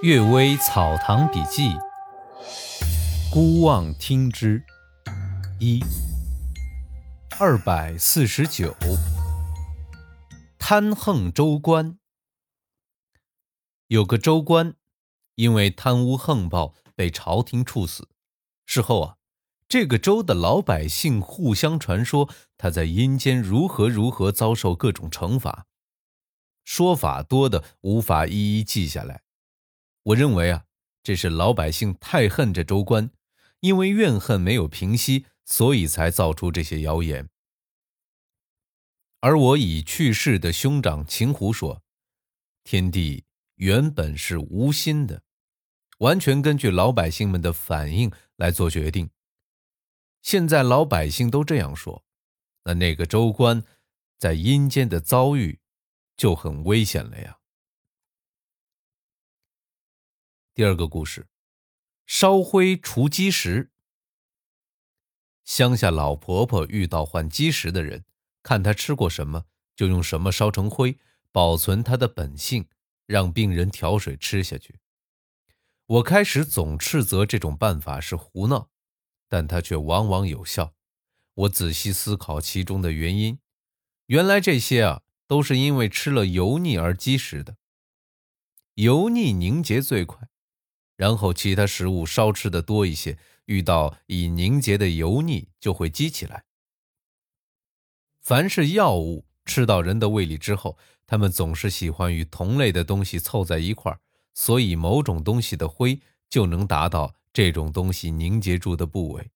《岳微草堂笔记》孤望听之一二百四十九，贪横州官。有个州官，因为贪污横暴被朝廷处死。事后啊，这个州的老百姓互相传说他在阴间如何如何遭受各种惩罚，说法多的无法一一记下来。我认为啊，这是老百姓太恨这州官，因为怨恨没有平息，所以才造出这些谣言。而我已去世的兄长秦虎说，天帝原本是无心的，完全根据老百姓们的反应来做决定。现在老百姓都这样说，那那个州官在阴间的遭遇就很危险了呀。第二个故事，烧灰除积食。乡下老婆婆遇到患积食的人，看他吃过什么，就用什么烧成灰，保存他的本性，让病人调水吃下去。我开始总斥责这种办法是胡闹，但它却往往有效。我仔细思考其中的原因，原来这些啊，都是因为吃了油腻而积食的。油腻凝结最快。然后其他食物稍吃的多一些，遇到已凝结的油腻就会积起来。凡是药物吃到人的胃里之后，它们总是喜欢与同类的东西凑在一块儿，所以某种东西的灰就能达到这种东西凝结住的部位，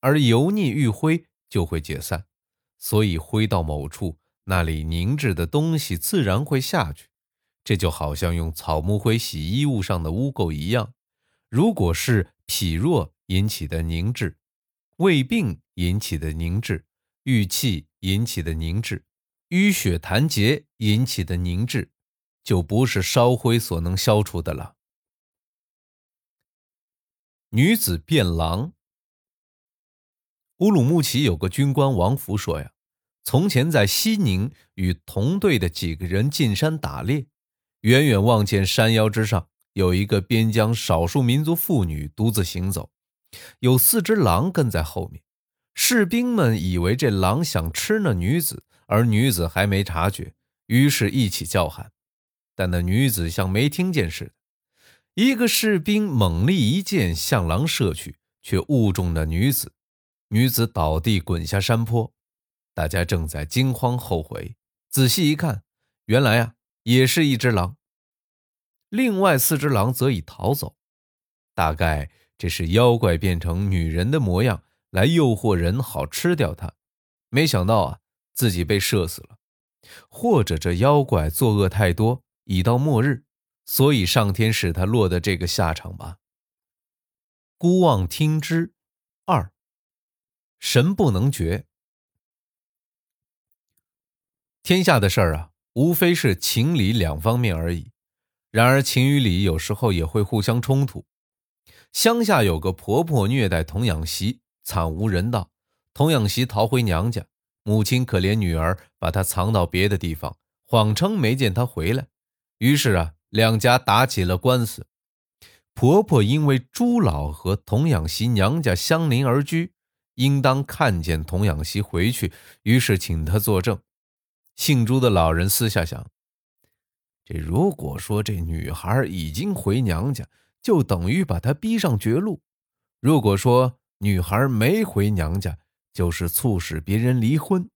而油腻遇灰就会解散，所以灰到某处，那里凝滞的东西自然会下去。这就好像用草木灰洗衣物上的污垢一样，如果是脾弱引起的凝滞，胃病引起的凝滞，郁气引起的凝滞，淤血痰结引起的凝滞，就不是烧灰所能消除的了。女子变狼。乌鲁木齐有个军官王福说呀，从前在西宁与同队的几个人进山打猎。远远望见山腰之上有一个边疆少数民族妇女独自行走，有四只狼跟在后面。士兵们以为这狼想吃那女子，而女子还没察觉，于是一起叫喊。但那女子像没听见似的。一个士兵猛力一箭向狼射去，却误中那女子，女子倒地滚下山坡。大家正在惊慌后悔，仔细一看，原来啊。也是一只狼，另外四只狼则已逃走，大概这是妖怪变成女人的模样来诱惑人，好吃掉它。没想到啊，自己被射死了，或者这妖怪作恶太多，已到末日，所以上天使他落得这个下场吧。孤望听之，二神不能绝，天下的事儿啊。无非是情理两方面而已，然而情与理有时候也会互相冲突。乡下有个婆婆虐待童养媳，惨无人道。童养媳逃回娘家，母亲可怜女儿，把她藏到别的地方，谎称没见她回来。于是啊，两家打起了官司。婆婆因为朱老和童养媳娘家相邻而居，应当看见童养媳回去，于是请她作证。姓朱的老人私下想：这如果说这女孩已经回娘家，就等于把她逼上绝路；如果说女孩没回娘家，就是促使别人离婚。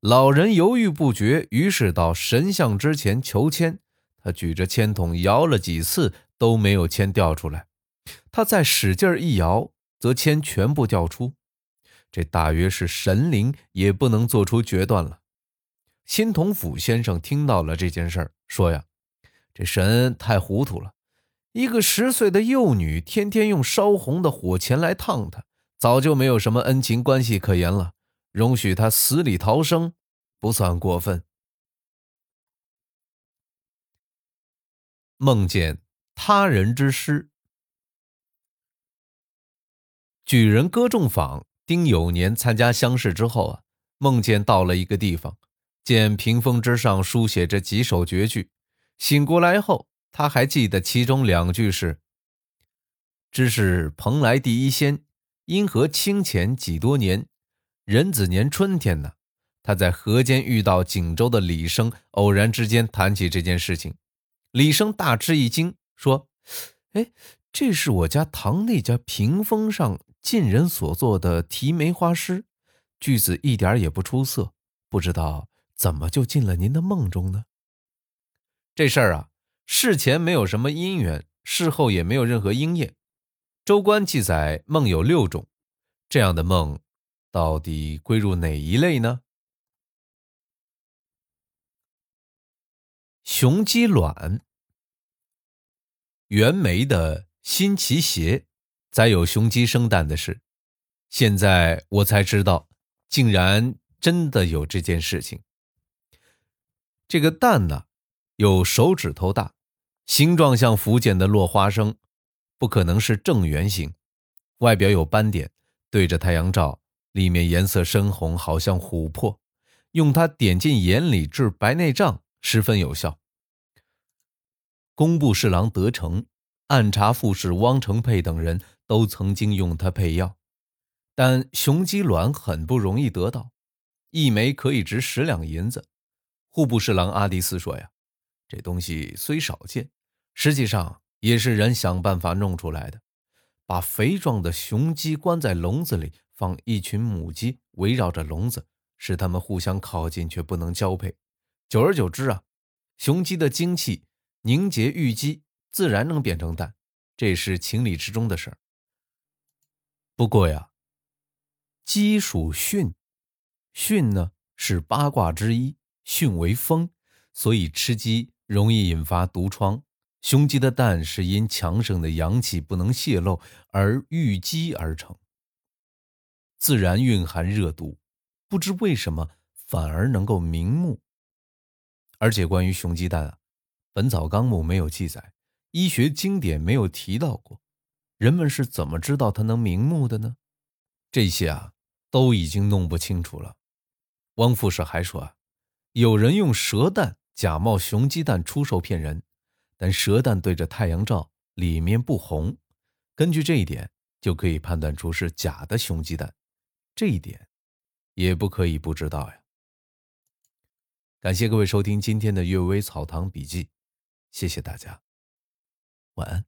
老人犹豫不决，于是到神像之前求签。他举着签筒摇了几次，都没有签掉出来。他再使劲一摇，则签全部掉出。这大约是神灵也不能做出决断了。新同府先生听到了这件事儿，说呀：“这神太糊涂了，一个十岁的幼女，天天用烧红的火钳来烫他，早就没有什么恩情关系可言了。容许他死里逃生，不算过分。”梦见他人之师。举人歌仲坊丁酉年参加乡试之后啊，梦见到了一个地方。见屏风之上书写着几首绝句，醒过来后他还记得其中两句是：“知是蓬莱第一仙，因何清浅几多年？壬子年春天呢？”他在河间遇到锦州的李生，偶然之间谈起这件事情，李生大吃一惊，说：“哎，这是我家堂内家屏风上近人所作的题梅花诗，句子一点也不出色，不知道怎么就进了您的梦中呢？”这事儿啊，事前没有什么因缘，事后也没有任何应验。周官记载梦有六种，这样的梦，到底归入哪一类呢？雄鸡卵，袁枚的新奇鞋，载有雄鸡生蛋的事。现在我才知道，竟然真的有这件事情。这个蛋呢？有手指头大，形状像福建的落花生，不可能是正圆形，外表有斑点，对着太阳照，里面颜色深红，好像琥珀。用它点进眼里治白内障，十分有效。工部侍郎德成、按察副使汪承佩等人都曾经用它配药，但雄鸡卵很不容易得到，一枚可以值十两银子。户部侍郎阿迪斯说呀。这东西虽少见，实际上也是人想办法弄出来的。把肥壮的雄鸡关在笼子里，放一群母鸡围绕着笼子，使它们互相靠近却不能交配。久而久之啊，雄鸡的精气凝结玉鸡，自然能变成蛋，这是情理之中的事儿。不过呀，鸡属巽，巽呢是八卦之一，巽为风，所以吃鸡。容易引发毒疮。雄鸡的蛋是因强盛的阳气不能泄露而郁积而成，自然蕴含热毒，不知为什么反而能够明目。而且关于雄鸡蛋啊，《本草纲目》没有记载，医学经典没有提到过，人们是怎么知道它能明目的呢？这些啊都已经弄不清楚了。汪副使还说啊，有人用蛇蛋。假冒雄鸡蛋出售骗人，但蛇蛋对着太阳照，里面不红，根据这一点就可以判断出是假的雄鸡蛋，这一点也不可以不知道呀。感谢各位收听今天的《阅微草堂笔记》，谢谢大家，晚安。